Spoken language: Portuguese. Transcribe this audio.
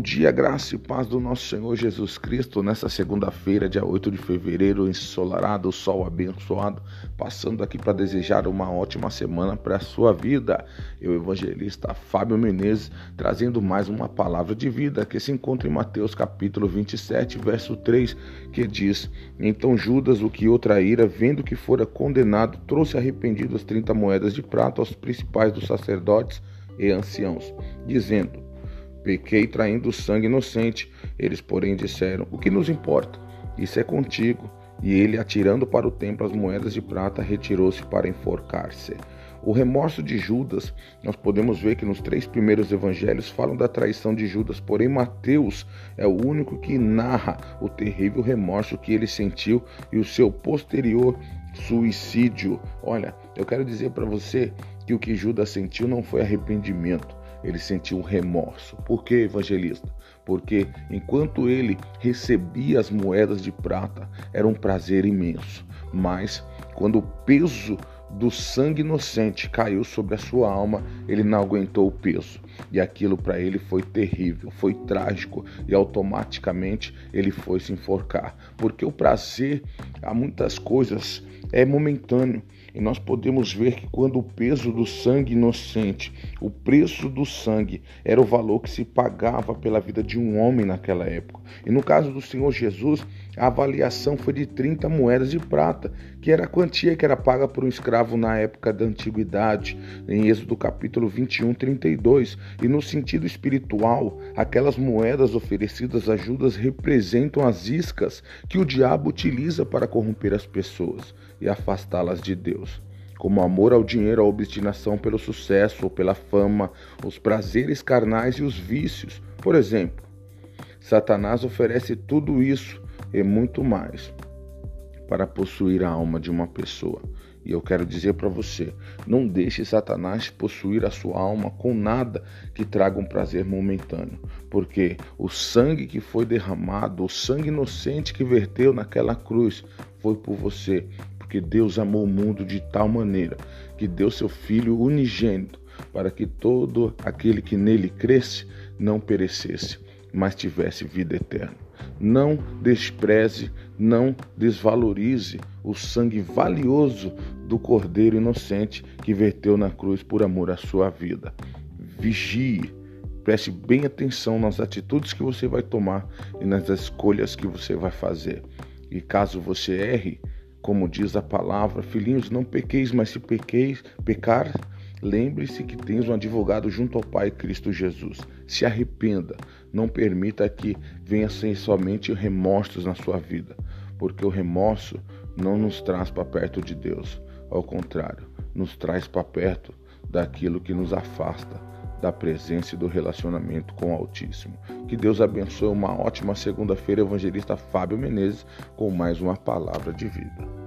Bom dia, graça e paz do nosso Senhor Jesus Cristo, nessa segunda-feira, dia 8 de fevereiro, ensolarado, sol abençoado, passando aqui para desejar uma ótima semana para a sua vida. Eu, evangelista Fábio Menezes, trazendo mais uma palavra de vida que se encontra em Mateus capítulo 27, verso 3, que diz: Então Judas, o que outra ira, vendo que fora condenado, trouxe arrependido as 30 moedas de prata aos principais dos sacerdotes e anciãos, dizendo: Pequei traindo sangue inocente. Eles, porém, disseram: O que nos importa? Isso é contigo. E ele, atirando para o templo as moedas de prata, retirou-se para enforcar-se. O remorso de Judas, nós podemos ver que nos três primeiros evangelhos falam da traição de Judas, porém Mateus é o único que narra o terrível remorso que ele sentiu e o seu posterior suicídio. Olha, eu quero dizer para você que o que Judas sentiu não foi arrependimento, ele sentiu um remorso. Por que, evangelista? Porque enquanto ele recebia as moedas de prata, era um prazer imenso. Mas quando o peso do sangue inocente caiu sobre a sua alma, ele não aguentou o peso. E aquilo para ele foi terrível, foi trágico e automaticamente ele foi se enforcar. Porque o prazer a muitas coisas é momentâneo. E nós podemos ver que quando o peso do sangue inocente, o preço do sangue, era o valor que se pagava pela vida de um homem naquela época. E no caso do Senhor Jesus, a avaliação foi de 30 moedas de prata, que era a quantia que era paga por um escravo na época da antiguidade, em Êxodo capítulo 21, 32. E no sentido espiritual, aquelas moedas oferecidas a Judas representam as iscas que o diabo utiliza para corromper as pessoas e afastá-las de Deus. Como amor ao dinheiro, a obstinação pelo sucesso ou pela fama, os prazeres carnais e os vícios. Por exemplo, Satanás oferece tudo isso e muito mais para possuir a alma de uma pessoa. E eu quero dizer para você: não deixe Satanás possuir a sua alma com nada que traga um prazer momentâneo, porque o sangue que foi derramado, o sangue inocente que verteu naquela cruz, foi por você, porque Deus amou o mundo de tal maneira que deu seu Filho unigênito para que todo aquele que nele cresce não perecesse, mas tivesse vida eterna. Não despreze, não desvalorize o sangue valioso do Cordeiro inocente que verteu na cruz por amor à sua vida. Vigie, preste bem atenção nas atitudes que você vai tomar e nas escolhas que você vai fazer. E caso você erre, como diz a palavra, filhinhos, não pequeis, mas se pequeis, pecar, lembre-se que tens um advogado junto ao Pai Cristo Jesus. Se arrependa, não permita que venha sem somente remorsos na sua vida, porque o remorso não nos traz para perto de Deus. Ao contrário, nos traz para perto daquilo que nos afasta da presença e do relacionamento com o Altíssimo. Que Deus abençoe uma ótima segunda-feira, evangelista Fábio Menezes, com mais uma palavra de vida.